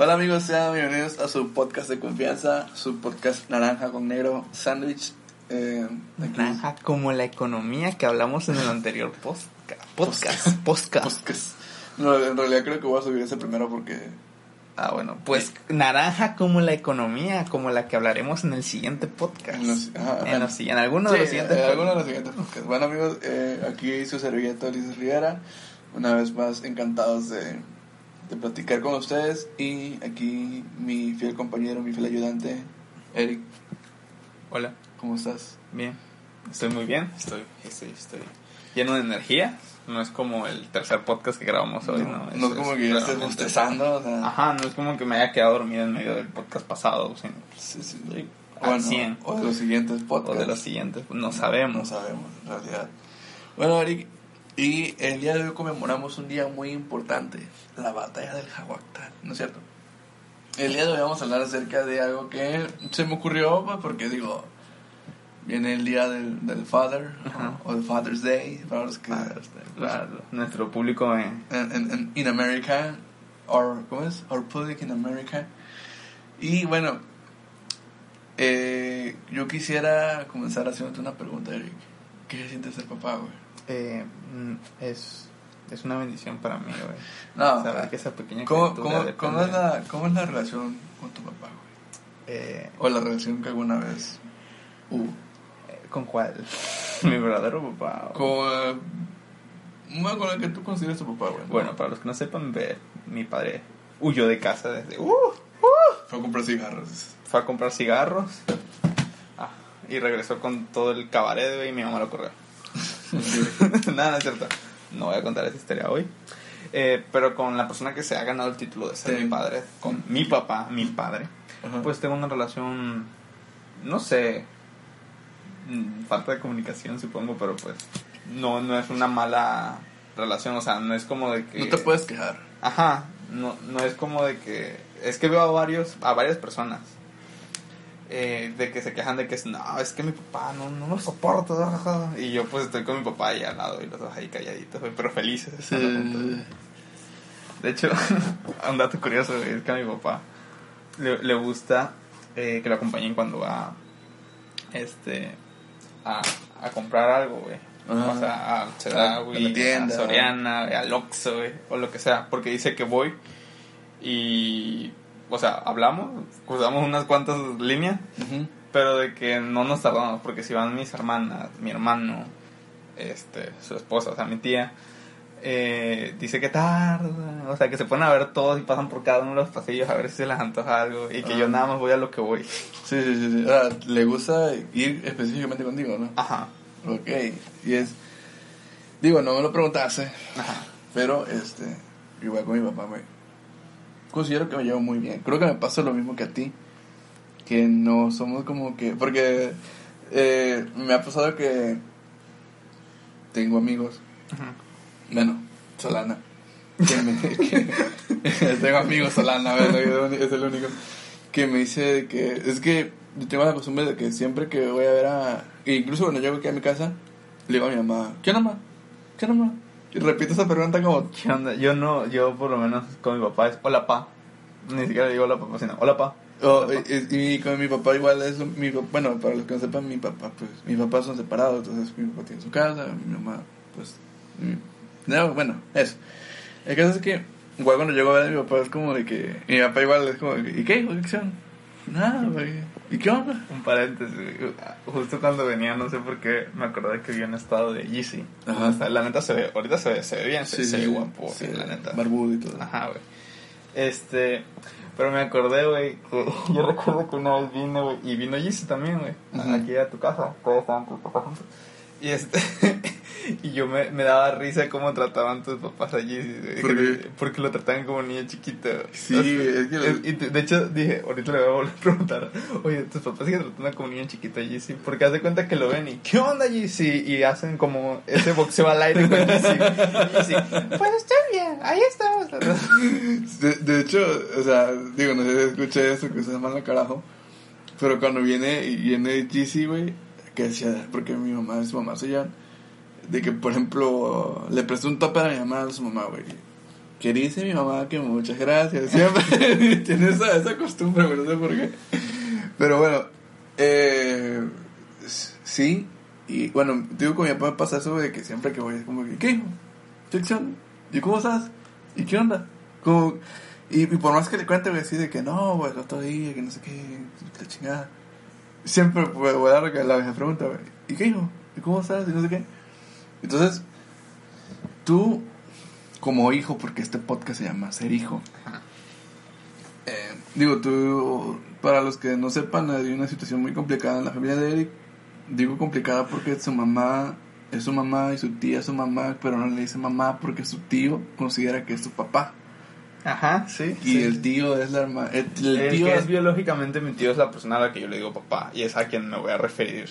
Hola amigos, sean bienvenidos a su podcast de confianza, su podcast Naranja con Negro Sandwich. Eh, Naranja como la economía que hablamos en el anterior posca- podcast. Podcast. Podcast. No, en realidad creo que voy a subir ese primero porque... Ah, bueno, pues naranja como la economía, como la que hablaremos en el siguiente podcast. En los- ajá, en, ajá. los si- en alguno de los siguientes en alguno de podcasts. los siguientes podcasts. Bueno amigos, eh, aquí su servilleta Ulises Rivera. Una vez más encantados de, de platicar con ustedes. Y aquí mi fiel compañero, mi fiel ayudante, Eric. Hola, ¿Cómo estás? bien. Estoy muy bien, estoy, estoy, estoy lleno de energía. No es como el tercer podcast que grabamos hoy, ¿no? no es como que estés realmente- bostezando. O sea, Ajá, no es como que me haya quedado dormido en medio del podcast pasado, sino Sí, sí. Bueno, 100. o de los siguientes o podcasts. de los siguientes, no No sabemos. sabemos, en realidad. Bueno, Eric, y el día de hoy conmemoramos un día muy importante, la batalla del Jaguactal, ¿no es cierto? El día de hoy vamos a hablar acerca de algo que se me ocurrió, pues, porque digo, viene el día del, del Father, o el Father's Day, para los que... Claro, nuestro público en, en, en in America, or, ¿cómo es? Our public in America. Y bueno, eh, yo quisiera comenzar haciéndote una pregunta, Eric. ¿Qué se siente ser papá, güey? Eh, mm, es, es una bendición para mí, güey. No, Saber que esa pequeña ¿cómo, cómo, cómo es la, ¿cómo es la relación con tu papá, güey? eh, O la relación que alguna vez hubo. eh, ¿Con cuál? Mi verdadero papá. güey. Con, bueno, con el que tú consideras tu papá, güey. Bueno, para los que no sepan, mi padre huyó de casa desde... Uh, Fue a comprar cigarros. fue a comprar cigarros ah, y regresó con todo el cabaret, güey, y mi mamá lo corrió. Nada, no es cierto. No voy a contar esa historia hoy. Eh, pero con la persona que se ha ganado el título de ser Sí. mi padre, con mi papá, mi padre, Ajá. pues tengo una relación, no sé, mm, falta de comunicación supongo, pero pues no, no es una mala relación, o sea, no es como de que... no te puedes quejar. Ajá, no, no es como de que... Es que veo a varios, a varias personas eh, de que se quejan de que es, no, es que mi papá no, no lo soporto. jajaja". Y yo pues estoy con mi papá ahí al lado y los dos ahí calladitos, pero felices. De hecho, un dato curioso es que a mi papá le, le gusta eh, que lo acompañen cuando va este a, a comprar algo, güey. Ajá. O sea, a tienda. a Soriana, al Oxxo, güey, o lo que sea, porque dice que voy y, o sea, hablamos, cruzamos unas cuantas líneas, pero de que no nos tardamos, porque si van mis hermanas, mi hermano, este, su esposa, o sea, mi tía, eh, dice que tarda, o sea, que se ponen a ver todos y pasan por cada uno de los pasillos a ver si se les antoja algo y que yo Ah. nada más voy a lo que voy. Sí, sí, sí. sí. O sea, le gusta ir específicamente contigo, ¿no? Ajá, Ok. Y es. Digo, no me lo preguntaste, ajá. pero este. Igual con mi papá, güey. Considero que me llevo muy bien. Creo que me pasa lo mismo que a ti. Que no somos como que. Porque eh, me ha pasado que. Tengo amigos. Ajá. Bueno, Solana. Que me, que- tengo amigos Solana, bueno, es el único. Que me dice que. Es que yo tengo la costumbre de que siempre que voy a ver a. e Incluso cuando llego aquí a mi casa, le digo a mi mamá: ¿Qué mamá? ¿Qué mamá? Y repito esa pregunta como. ¿Qué onda? Yo no, yo por lo menos con mi papá es hola pa. Ni siquiera digo hola papá, sino hola pa. Oh, Hola, pa. y, y con mi papá igual es mi bueno para los que no sepan mi papá pues mis papás son separados entonces mi papá tiene su casa mi mamá pues no, bueno eso el caso es que igual cuando llego a ver a mi papá es como de que mi papá igual es como de que, ¿y qué? ¿qué hicieron? nada güey ¿y qué onda? Un paréntesis, justo cuando venía, no sé por qué, me acordé que vi un estado de Yeezy. Ajá. La neta se ve, ahorita se ve, se ve bien, se, Sí, se sí, ve sí. guapo, la neta. barbudo y todo Ajá, güey. Este, pero me acordé, güey, que yo recuerdo que una vez vine, güey, y vino Yeezy también, güey, aquí a tu casa, todos estaban tus papás juntos. Y este, y yo me, me daba risa cómo trataban tus papás a Yeezy, güey. ¿Por qué? Porque lo trataban como niño chiquito. Sí, O sea, es que y de hecho dije, ahorita le voy a volver a preguntar, oye, tus papás siguen tratando como niño chiquito a Yeezy, porque hace cuenta que lo ven y, ¿qué onda Yeezy? Y hacen como ese boxeo al aire con. Y Yeezy, pues estoy bien, ahí estamos. De, de hecho, o sea, digo, no sé si escuché eso, que se manda carajo. Pero cuando viene, viene GC, güey, que decía, porque mi mamá y su mamá se llevan, de que, por ejemplo, le prestó un topper a mi mamá a su mamá, güey. que dice mi mamá que muchas gracias. Siempre tiene esa, esa costumbre, güey, no sé por qué. Pero bueno, eh, sí. Y bueno, digo, con mi papá pasa eso de que siempre que voy es como que, ¿qué hijo? ¿Qué acción? ¿Y cómo estás? ¿Y qué onda? Como, y, por más que le cuente, güey, así de que no, güey, el otro día, que no sé qué, la chingada. Siempre pues, voy a dar la misma pregunta, güey. ¿Y qué hijo? ¿Y cómo estás? Y no sé qué. Entonces, tú, como hijo, porque este podcast se llama Ser Hijo. Ajá. eh, digo, tú, para los que no sepan, hay una situación muy complicada en la familia de Eric. Digo complicada porque su mamá es su mamá y su tía es su mamá, pero no le dice mamá porque su tío considera que es su papá. Ajá, sí. Y sí. el tío es la hermana. El, el El tío que es biológicamente mi tío es la persona a la que yo le digo papá y es a quien me voy a referir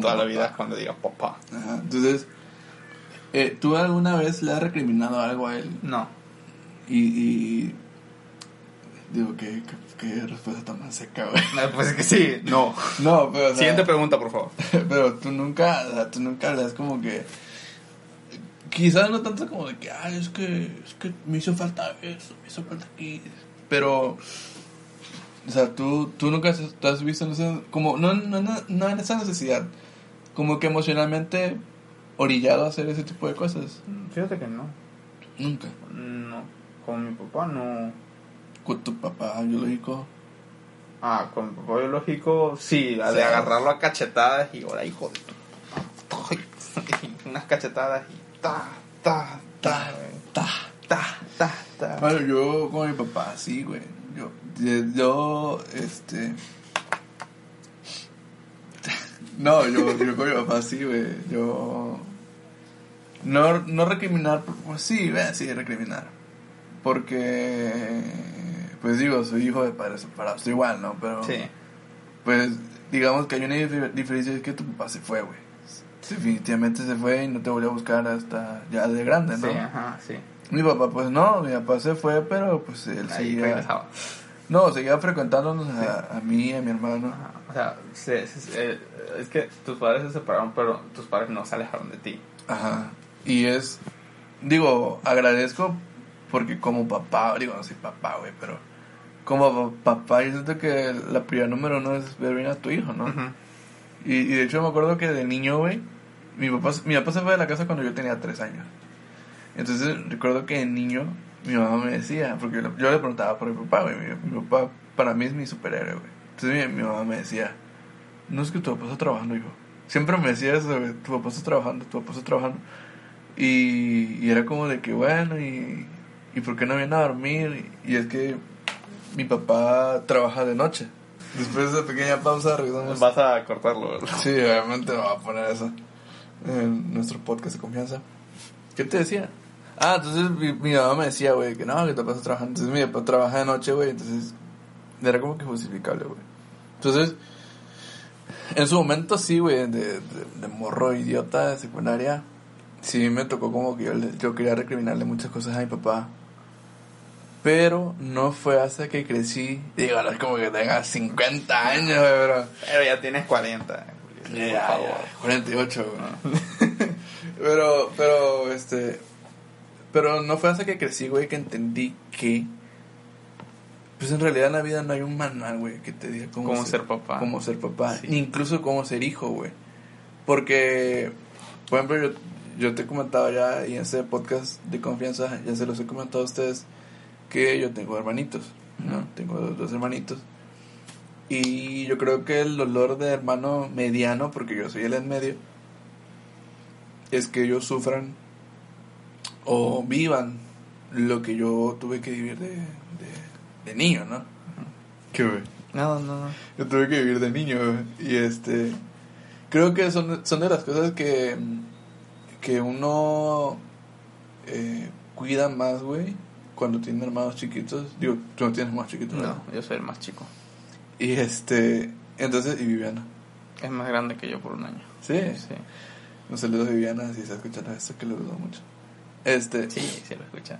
toda la vida cuando diga papá. Ajá, Entonces, eh, ¿tú alguna vez le has recriminado algo a él? No. Y. y digo, ¿qué, qué, qué respuesta tan más seca, güey? Pues es que sí, no. No, pero. o sea, Siguiente pregunta, por favor. Pero tú nunca, o sea, tú nunca le das como que. Quizás no tanto como de que, ay, es que, es que me hizo falta eso, me hizo falta aquí. Pero, o sea, tú, tú nunca has- te has visto en esa, como, no, no, no, no en esa necesidad, como que emocionalmente orillado a hacer ese tipo de cosas. Fíjate que no. Nunca. No. Con mi papá no. Con tu papá biológico. Ah, con mi papá biológico, sí, la de agarrarlo a cachetadas y ahora hijo de tu. Unas cachetadas y ta, ta, ta, Ta. ta, ta, ta. Bueno, yo con mi papá, sí, güey. Yo, yo, este. No, yo, yo con mi papá, sí, güey. Yo. No, no recriminar, pues sí, ve, sí, recriminar. Porque. Pues digo, soy hijo de padres separados, igual, ¿no? Pero. Sí. Pues digamos que hay una dif- diferencia, es que tu papá se fue, güey. Definitivamente se fue y no te volvió a buscar hasta ya de grande, ¿no? Sí, ajá, sí. Mi papá, pues no, mi papá se fue, pero pues él Ahí seguía. regresaba. No, seguía frecuentándonos a, a mí, a mi hermano. Ajá, O sea, se- se- eh, es que tus padres se separaron, pero tus padres no se alejaron de ti. Ajá. Y es. Digo, agradezco porque como papá, digo, no soy papá, güey, pero. Como pa- papá, yo siento que la prioridad número uno es ver bien a tu hijo, ¿no? Ujú. Y, y de hecho me acuerdo que de niño, güey, mi papá, mi papá se fue de la casa cuando yo tenía tres años. Entonces recuerdo que de niño mi mamá me decía, porque yo, le- yo le preguntaba por mi papá, güey, mi, mi papá para mí es mi superhéroe, güey. Entonces mi, mi mamá me decía, no es que tu papá está trabajando, hijo. Siempre me decía eso, tu papá está trabajando, tu papá está trabajando. Y, y era como de que, bueno, y, y ¿por qué no viene a dormir? Y, y es que mi papá trabaja de noche. Después de esa pequeña pausa, regresamos. Vas a cortarlo, ¿verdad? Sí, obviamente no va a poner eso en nuestro podcast de confianza. ¿Qué te decía? Ah, entonces mi, mi mamá me decía, güey, que no, que te pasas trabajando. Entonces mi papá trabaja de noche, güey, entonces era como que justificable, güey. Entonces, en su momento sí, güey, de, de, de morro idiota de secundaria, sí me tocó como que yo, quería recriminarle muchas cosas a mi papá. Pero no fue hasta que crecí, digo, no es como que tenga 50 años, güey, pero... Pero ya tienes 40, Julio, Ya, por favor. ya, 48, güey. pero, pero, este. Pero no fue hasta que crecí, güey, que entendí que. Pues en realidad en la vida no hay un manual, güey, que te diga cómo, Cómo ser papá. Cómo ser papá. Sí. Incluso cómo ser hijo, güey. Porque, por ejemplo, yo, yo te he comentado ya, y en este podcast de confianza, ya se los he comentado a ustedes, que yo tengo hermanitos, ¿no? Tengo dos, dos hermanitos. Y yo creo que el dolor de hermano mediano, porque yo soy el en medio, es que ellos sufran o vivan lo que yo tuve que vivir de, de, de niño, ¿no? ¿Qué, güey? No, no, no. Yo tuve que vivir de niño, güey. Y este. Creo que son, son de las cosas que. que uno. eh, cuida más, güey. Cuando tiene hermanos chiquitos. Digo, tú no tienes hermanos chiquitos, ¿verdad? No, yo soy el más chico. Y este. Entonces, y Viviana. Es más grande que yo por un año. Sí. Sí, Un saludo a Viviana si está escuchando esto, que le dudo mucho. Este. sí, sí lo escucha.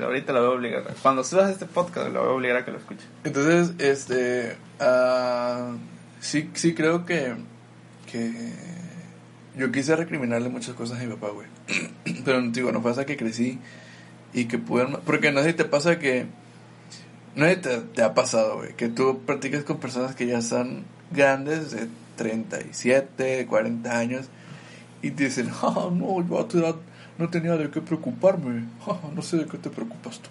Ahorita lo voy a obligar. Cuando subas este podcast, lo voy a obligar a que lo escuche. Entonces, este, ah, sí, sí creo que, que yo quise recriminarle muchas cosas a mi papá, güey. Pero, digo, no hasta que crecí y que pudieron... Porque no sé si te pasa que... No sé si te, te ha pasado, güey, que tú practicas con personas que ya están grandes, de 37, 40 años, y te dicen, ah, no, yo a tu edad no tenía de qué preocuparme, no sé de qué te preocupas tú,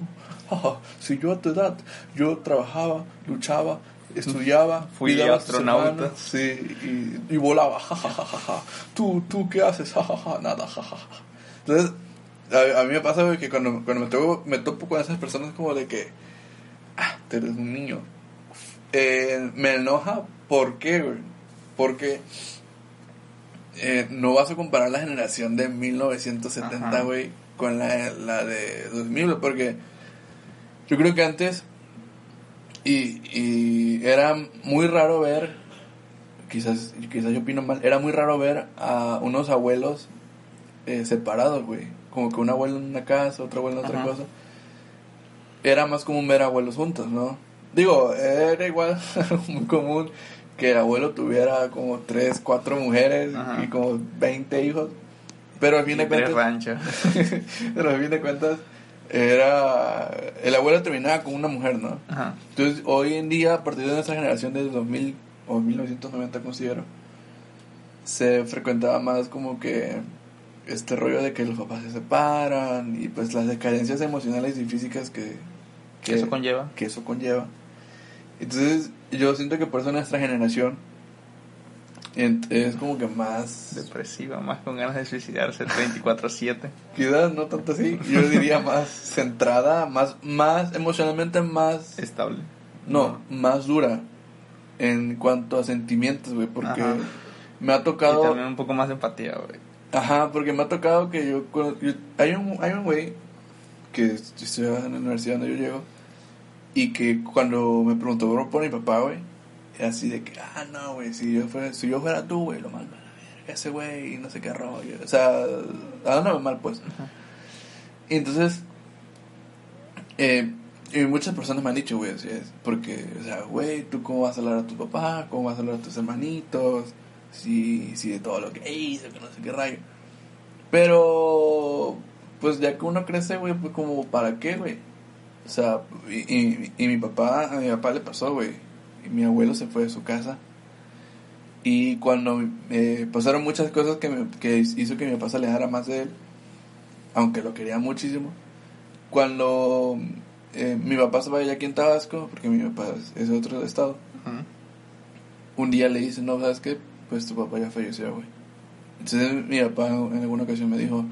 si yo a tu edad, yo trabajaba, luchaba, estudiaba, Fui astronauta. sí, y, y volaba, ja, tú, tú, ¿qué haces? Nada. Entonces, a, a mí me pasa, que cuando, cuando me, topo, me topo con esas personas como de que, ah, tú eres un niño, eh, me enoja, ¿por qué? Porque eh, no vas a comparar la generación de 1970, Ajá. güey, con la, la de 2000, porque yo creo que antes, y, y era muy raro ver, quizás, quizás yo opino mal, era muy raro ver a unos abuelos eh, separados, güey, como que un abuelo en una casa, otro abuelo en otra Ajá. cosa. Era más común ver abuelos juntos, ¿no? Digo, era igual muy común que el abuelo tuviera como tres, cuatro mujeres Ajá. y como 20 hijos. Pero al fin de Y tres cuentas, ranchos. pero al fin de cuentas, era. El abuelo terminaba con una mujer, ¿no? Ajá. Entonces, hoy en día, a partir de nuestra generación de 2000 o 1990, considero, se frecuentaba más como que este rollo de que los papás se separan y pues las decadencias emocionales y físicas que, ¿Qué eso conlleva? que eso conlleva. Entonces, yo siento que por eso nuestra generación es como que más. Depresiva, más con ganas de suicidarse 24-7. Quizás no tanto así, yo diría más centrada, más, más emocionalmente más. Estable. No, más dura en cuanto a sentimientos, güey, porque Ajá. me ha Y tocado. también un poco más de empatía, güey. Ajá, porque me ha tocado que yo, yo- hay un hay un güey que estudia en la universidad donde yo llego y que cuando me preguntó por, por mi papá, güey, era así de que, ah, no, güey, si yo fuera, si yo fuera tú, güey, lo mando a la verga, ese güey, y no sé qué rollo. O sea, hablándome mal, pues. Ajá. Y entonces, eh, y muchas personas me han dicho, güey, así es, porque, o sea, güey, ¿tú cómo vas a hablar a tu papá? ¿Cómo vas a hablar a tus hermanitos? Si, si de todo lo que hizo, que no sé qué rayo. Pero, pues ya que uno crece, güey, pues como, ¿para qué, güey? O sea, y, y, y mi papá, a mi papá le pasó, güey. Y mi abuelo se fue de su casa. Y cuando eh, pasaron muchas cosas que, me- que hizo que mi papá se alejara más de él, aunque lo quería muchísimo. Cuando eh, mi papá estaba allá aquí en Tabasco, porque mi papá es- de otro estado, Ajá. un día le dice, no, ¿sabes qué? Pues tu papá ya falleció, güey. Entonces mi papá en alguna ocasión me dijo,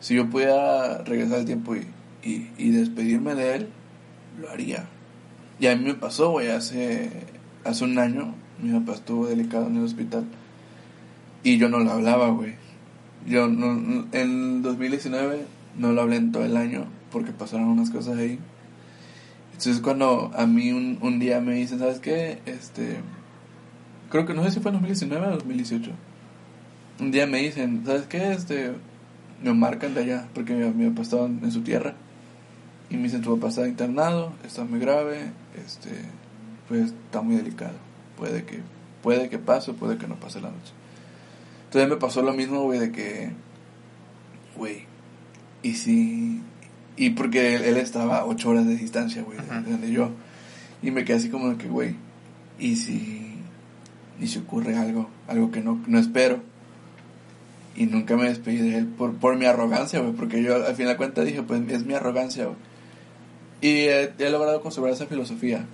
si yo pudiera regresar al tiempo y, y, y despedirme de él, lo haría. Y a mí me pasó, güey, hace, hace un año, mi papá estuvo delicado en el hospital y yo no lo hablaba, güey. Yo no, en 2019 no lo hablé en todo el año porque pasaron unas cosas ahí. Entonces cuando a mí un, un día me dicen, ¿sabes qué? Este, creo que no sé si fue en 2019 o 2018. Un día me dicen, ¿sabes qué? Este, me marcan de allá porque mi, papá estaba en su tierra. Y me dicen, tu papá está internado, está muy grave, este, pues está muy delicado. Puede que, puede que pase puede que no pase la noche. Entonces me pasó lo mismo, güey, de que, güey, y si, y porque él, él estaba a ocho horas de distancia, güey, de donde yo. Y me quedé así como de que, güey, y si, y si ocurre algo, algo que no, no espero. Y nunca me despedí de él por, por mi arrogancia, güey, porque yo al final de cuentas dije, pues es mi arrogancia, güey. Y he, he logrado conservar esa filosofía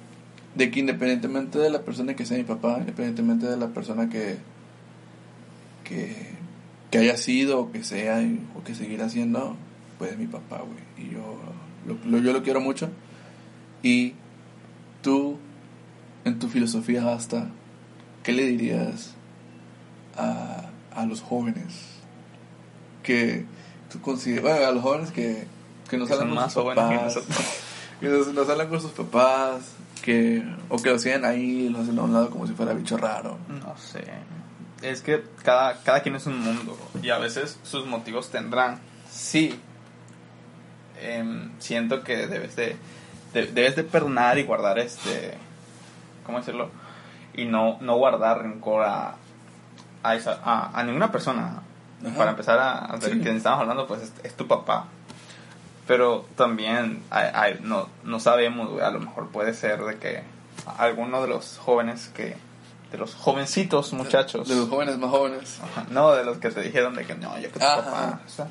de que independientemente de la persona que sea mi papá, independientemente de la persona que, que, que haya sido o que sea o que seguirá siendo, pues es mi papá, güey. Y yo lo, lo- yo lo quiero mucho. Y tú, en tu filosofía hasta, ¿qué le dirías a, a los jóvenes? Que tú consideras, bueno, a los jóvenes que, que no salen más jóvenes que nosotros. Que no, no salen con sus papás, que, o que lo siguen ahí, lo hacen a un lado como si fuera bicho raro. No sé. Es que cada, cada quien es un mundo y a veces sus motivos tendrán. Sí. Em, siento que debes de, de- debes de perdonar y guardar este, ¿cómo decirlo? Y no, no guardar rencor a, a, esa, a, a ninguna persona. Ajá. Para empezar a, a ver Sí. quién estamos hablando, pues es, es tu papá. Pero también hay, hay- no, no sabemos, güey, a lo mejor puede ser de que alguno de los jóvenes que, de los jovencitos muchachos, De los jóvenes más jóvenes. Ajá, no de los que te dijeron de que no, yo que tu Ajá. papá, o sea,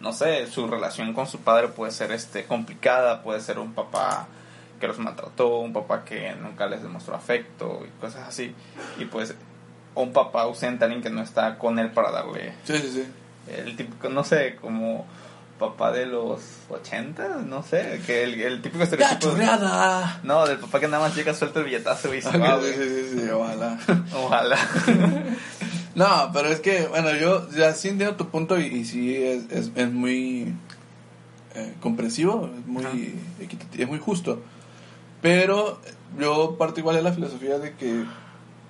no sé, su relación con su padre puede ser este complicada, puede ser un papá que los maltrató, un papá que nunca les demostró afecto y cosas así, y pues o un papá ausente, alguien que no está con él para darle Sí, sí, sí. el típico, no sé, como papá de los 80, no sé, que el, el típico ¡Ya, estereotipo. chorreada! No, del papá que nada más llega, suelta el billetazo y se va, sí, sí, sí, sí, ojalá. Ojalá. No, pero es que, bueno, yo ya sí entiendo tu punto y, y sí es, es, es muy eh, comprensivo, es muy, es muy justo. Pero yo parto igual de la filosofía de que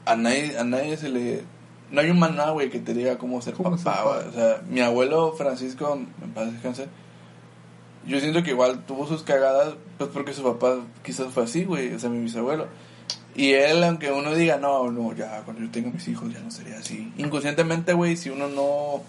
a nadie, a nadie se le... No hay un manual, güey, que te diga cómo ser ¿Cómo papá, ser güey. O sea, mi abuelo Francisco, en paz descanse, yo siento que igual tuvo sus cagadas, pues porque su papá quizás fue así, güey, o sea, mi bisabuelo. Y él, aunque uno diga, no, no, ya cuando yo tenga mis hijos ya no sería así. Inconscientemente, güey, si uno no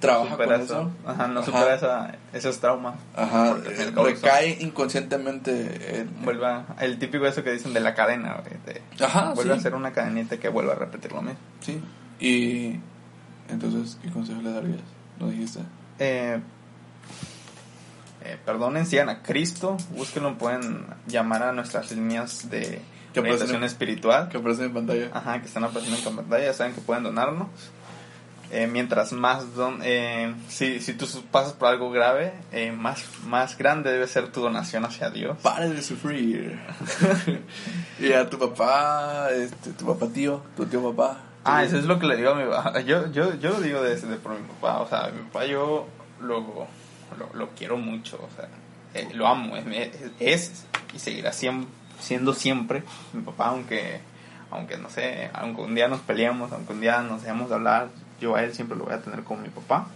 trabaja supera con eso, Ajá, no Ajá. supera esa, esos traumas. ajá, eh, recae inconscientemente en... Vuelva, el típico eso que dicen de la cadena, güey, Ajá, vuelve sí. a ser una cadenita que vuelva a repetir lo mismo. Sí. Y entonces, ¿qué consejo le darías? ¿No dijiste? Eh, eh, perdonen, sigan a Cristo, búsquenlo, pueden llamar a nuestras líneas de Que orientación aparecen- espiritual. Que aparece en pantalla. Ajá, que están apareciendo en pantalla, saben que pueden donarnos. Eh, mientras más don, eh, si, si tú pasas por algo grave, eh, más, más grande debe ser tu donación hacia Dios. Pare de sufrir. y a tu papá, este, tu papá tío, tu tío papá. Ah, eso es lo que le digo a mi papá. Yo, yo, yo lo digo de, de por mi papá. O sea, mi papá yo lo, lo, lo quiero mucho. O sea, eh, lo amo. Es, es, y seguirá siem- siendo siempre mi papá, aunque, aunque no sé, aunque un día nos peleemos, aunque un día nos dejemos de hablar, yo a él siempre lo voy a tener como mi papá.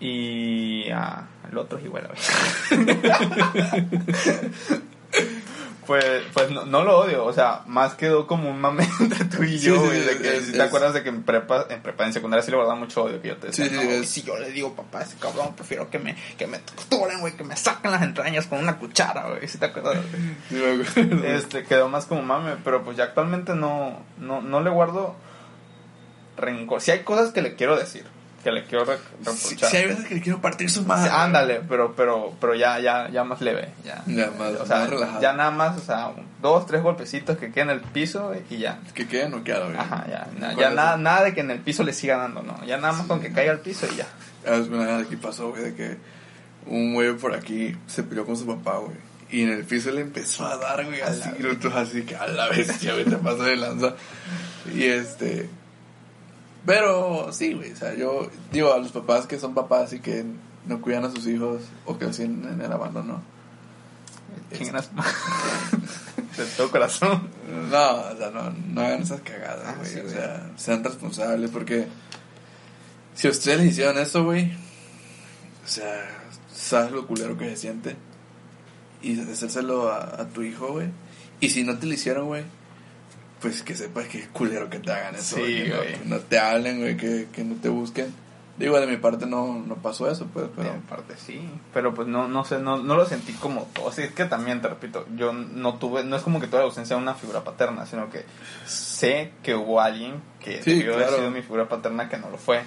Y ah, el otro es igual a Pues, pues no, no lo odio, o sea, más quedó como un mame entre tú y Sí, yo, sí, sí, de que es- si te es- acuerdas de que en prepa, en prepa, en secundaria sí le guardaba mucho odio, que yo te decía, Sí, sí, no, es- si yo le digo papá, ese cabrón, prefiero que me, que me torturen, güey, que me saquen las entrañas con una cuchara, güey, si te acuerdas. Sí, me acuerdo. este, quedó más como mame, pero pues ya actualmente no, no, no le guardo rencor. Si hay cosas que le quiero decir, que le quiero re- Sí, reprochar. sí hay veces que le quiero partir su Sí, madre. ándale, pero, pero, pero ya, ya, ya más leve, ya. Ya más, o sea, más relajado. ya nada más, o sea, dos, tres golpecitos que queden en el piso y ya. Que quede noqueado, güey. Ajá, ya. na- ya nada, nada de que en el piso le siga dando, no. Ya nada más con que caiga al piso y ya. Ah, es Una vez aquí pasó, güey, de que un güey por aquí se peleó con su papá, güey. Y en el piso le empezó a dar, güey, así, nosotros así que a la bestia, güey, te pasó de lanza. Y este. Pero sí, güey, o sea, yo digo a los papás que son papás y que no cuidan a sus hijos o que siguen en el abandono. Su- De todo corazón. No, o sea, no, no hagan esas cagadas, Ah, güey. sí, o sea, sean responsables porque si ustedes le hicieron eso, güey, o sea, sabes lo culero que se siente y hacérselo a, a tu hijo, güey. Y si no te lo hicieron, güey, pues que sepas que es culero que te hagan eso, Sí, güey. Que, no- que no te hablen, güey, que, que no te busquen. Digo, de mi parte no, no pasó eso, pues, pero... Pero en parte sí. Pero pues no, no sé, no, no lo sentí como todo. Así es que también, te repito, yo no tuve, no es como que tuve la ausencia de una figura paterna, sino que sé que hubo alguien que Sí, debió haber claro. sido mi figura paterna que no lo fue.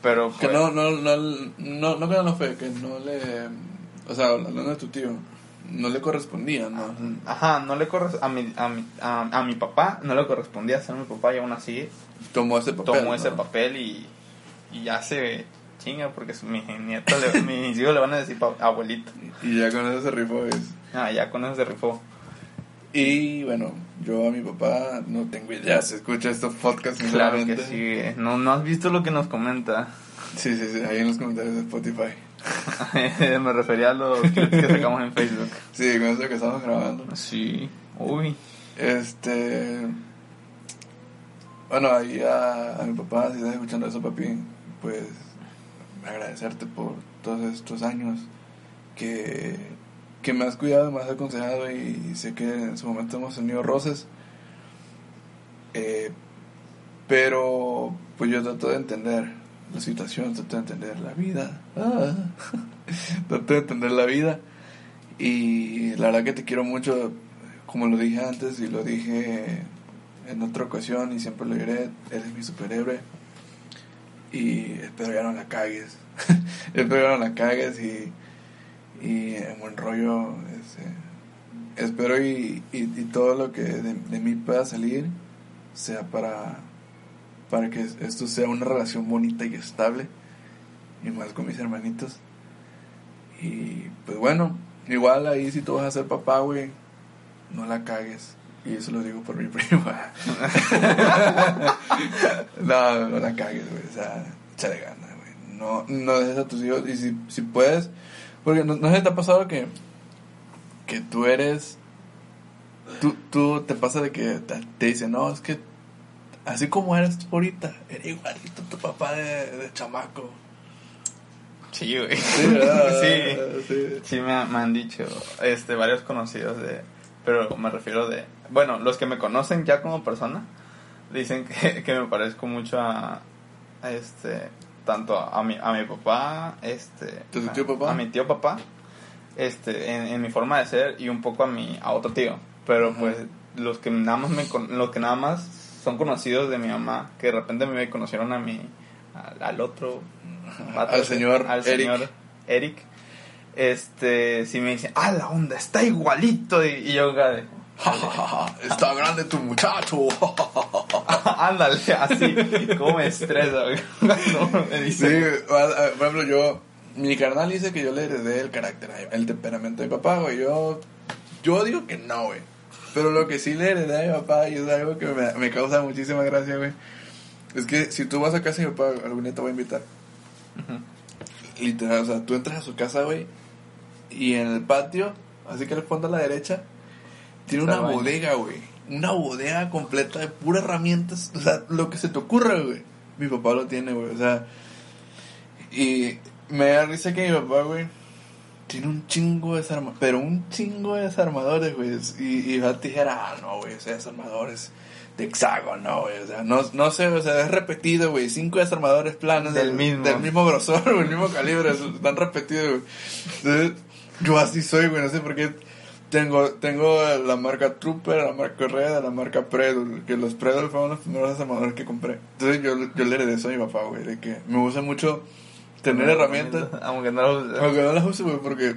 Pero Que pues, no, no, no, no, no que no lo fue, que no le... O sea, hablando de tu tío, no le correspondía, ¿no? Ajá, no le corres a mi, a mi, a, a mi papá, no le correspondía ser mi papá y aún así Tomó ese papel. tomó ¿no? ese papel y, y ya se chinga porque mis nietos, le- mis hijos le van a decir abuelito. Y ya con eso se rifó. es- Ah, ya con eso se rifó. Y bueno, yo a mi papá no tengo idea, se escucha estos podcasts Claro que sí. No, no has visto lo que nos comenta. Sí, sí, sí, ahí en los comentarios de Spotify. Me refería a los clips que sacamos en Facebook. Sí, con eso que estamos grabando. Sí. Uy. Este. Bueno, ahí a, a mi papá, si estás escuchando eso, papi, pues agradecerte por todos estos años que, que me has cuidado, me has aconsejado y sé que en su momento hemos tenido roces. Eh, pero pues yo trato de entender la situación, trato de entender la vida. Ah, de entender la vida. Y la verdad que te quiero mucho, como lo dije antes y lo dije en otra ocasión y siempre lo diré, eres mi superhéroe. Y espero ya no la cagues. espero ya no la cagues y, y en buen rollo. Este, espero y, y, y todo lo que de, de mí pueda salir sea para para que esto sea una relación bonita y estable, y más con mis hermanitos. Y pues bueno, igual ahí si tú vas a ser papá, güey, no la cagues. Y eso lo digo por mi prima. no, no la cagues, güey. O sea, échale ganas, güey. No, no dejes a tus hijos. Y si, si puedes, porque no, no sé te ha pasado que, que tú eres. Tú, tú te pasa de que te, te dicen, no, es que así como eres tú ahorita, era igualito tu papá de, de chamaco. Sí, güey. Sí, ¿verdad? sí. sí. Sí, me, me han dicho este, varios conocidos de... Pero me refiero de... Bueno, los que me conocen ya como persona dicen que, que me parezco mucho a, a este... Tanto a mi, a mi papá, este... ¿Tu a- tío papá? A mi tío papá, este, en, en mi forma de ser y un poco a mi, a otro tío. Pero Ajá. pues los que nada más me, los que nada más son conocidos de mi mamá, que de repente me conocieron a mi, al, al otro vato Al señor al Eric. señor Eric. Este, si me dicen, ah, la onda, está igualito. Y, y yo, de, Está grande tu muchacho. ándale, así, como me estresa, sí, por ejemplo, yo, mi carnal dice que yo le heredé el carácter, el temperamento de mi papá, güey. Yo, yo digo que no, güey. Pero lo que sí le heredé a mi papá y es algo que me, me causa muchísima gracia, güey. Es que si tú vas a casa de mi papá, algún día te voy a invitar. Literal, o sea, tú entras a su casa, güey, y en el patio, así que le fondo a la derecha, tiene Está una baño. bodega, güey. Una bodega completa de puras herramientas, o sea, lo que se te ocurra, güey. Mi papá lo tiene, güey, o sea. Y me da risa que mi papá, güey, tiene un chingo de desarmadores, pero un chingo de desarmadores, güey. Y, y te dijera, ah, no, güey, o sea, desarmadores de hexágono, güey, o sea, no, no sé, o sea, es repetido, güey, cinco desarmadores planos Del mismo. del mismo grosor, güey, el mismo calibre, están repetidos, güey. Entonces, yo así soy, güey, no sé por qué. Tengo, tengo la marca Trooper, la marca Red, la marca Predol, que los Predol fueron los primeros desarmadores que compré. Entonces yo, yo le heredé eso a mi papá, güey, de que me gusta mucho tener herramientas. Aunque no lo Aunque no las use, güey, porque.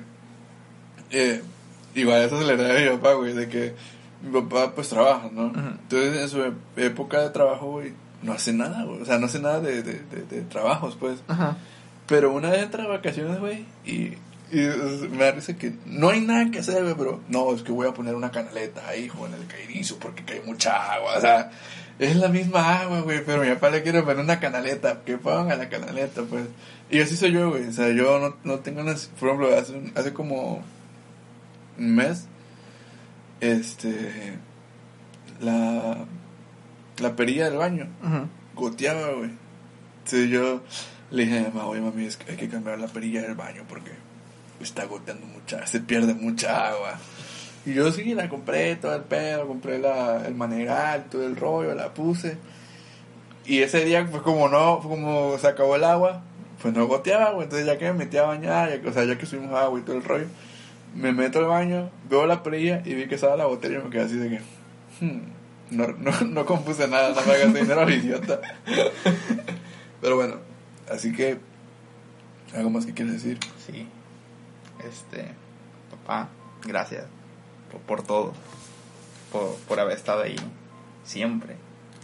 Eh, igual eso se le da a mi papá, güey, de que mi papá pues trabaja, ¿no? Entonces en su e- época de trabajo, güey, no hace nada, güey. O sea, no hace nada de, de, de, de trabajos, pues. Ajá. Pero una vez entra de vacaciones, güey, y, y es- me da risa que no hay nada que hacer, güey, pero no, es que voy a poner una canaleta ahí, hijo, en el cairizo, porque cae mucha agua, o sea, es la misma agua, güey, pero mi papá le quiere poner una canaleta, que ponga la canaleta, pues. Y así soy yo, güey, o sea, yo no, no tengo unas, por ejemplo, hace, hace como un mes, este, la, la perilla del baño, goteaba, güey. Entonces yo le dije a mi mamá, oye mami, es que hay que cambiar la perilla del baño porque está goteando mucha, se pierde mucha agua. Y yo sí, la compré, todo el pedo, compré la, el maneral, todo el rollo, la puse. Y ese día, pues como no, como se acabó el agua, pues no goteaba, güey. Entonces ya que me metí a bañar, ya o sea, ya que subimos agua y todo el rollo, me meto al baño, veo la perilla y vi que estaba la botella y me quedé así de que, hmm, no, no, no compuse nada, no me gasté dinero al idiota. Pero bueno, así que, ¿algo más que quieres decir? Sí. Este, papá, gracias por, por todo. Por, por haber estado ahí siempre.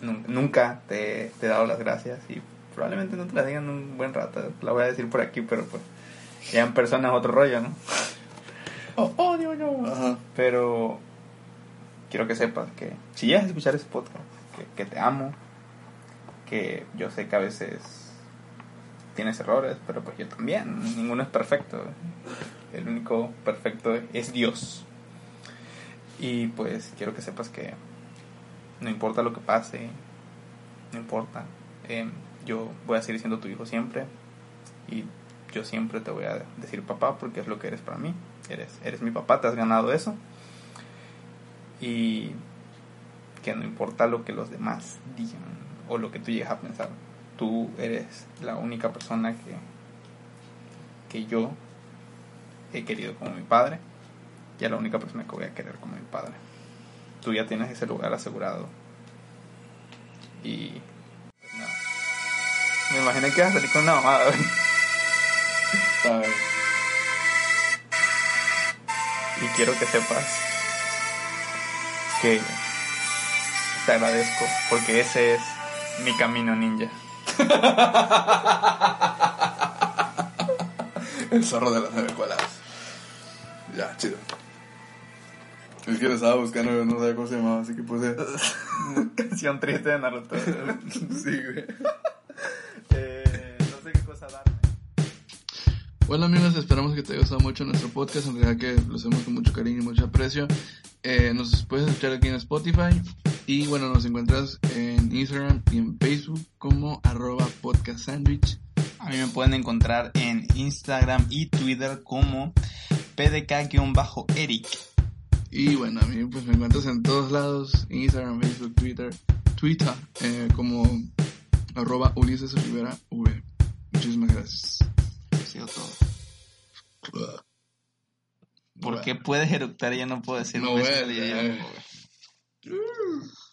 Nun- Nunca te, te he dado las gracias y probablemente no te las digan en un buen rato. La voy a decir por aquí, pero pues ya en persona es otro rollo, ¿no? Oh, oh, Dios, yo. Ajá. Pero quiero que sepas que si llegas a escuchar ese podcast, que, que te amo, que yo sé que a veces tienes errores, pero pues yo también, ninguno es perfecto. El único perfecto es Dios. Y pues quiero que sepas que no importa lo que pase, no importa, eh, yo voy a seguir siendo tu hijo siempre y yo siempre te voy a decir papá porque es lo que eres para mí. Eres, eres mi papá, te has ganado eso. Y que no importa lo que los demás digan o lo que tú llegues a pensar. Tú eres la única persona que, que yo he querido como mi padre y a la única persona que voy a querer como mi padre. Tú ya tienes ese lugar asegurado. Y pues nada. Me imaginé que ibas a salir con una mamada. ¿Sabes? Y quiero que sepas que te agradezco porque ese es mi camino ninja. El zorro de las nueve colas. Ya, chido. Es que lo estaba buscando, no sabía cómo se llamaba, así que puse. Canción triste de Naruto. sí, güey. Eh, no sé qué cosa darme. Bueno amigos, esperamos que te haya gustado mucho nuestro podcast, en realidad que lo hacemos con mucho cariño y mucho aprecio. Eh, nos puedes escuchar aquí en Spotify y bueno, nos encuentras en Instagram y en Facebook como arroba podcast sandwich. A mí me pueden encontrar en Instagram y Twitter como PDK-Eric. Y bueno, a mí pues me encuentras en todos lados, Instagram, Facebook, Twitter, Twitter, eh, como arroba Ulises Rivera V. Muchísimas gracias. Ha sido todo. ¿Por qué puedes eructar y yo no puedo decir No, un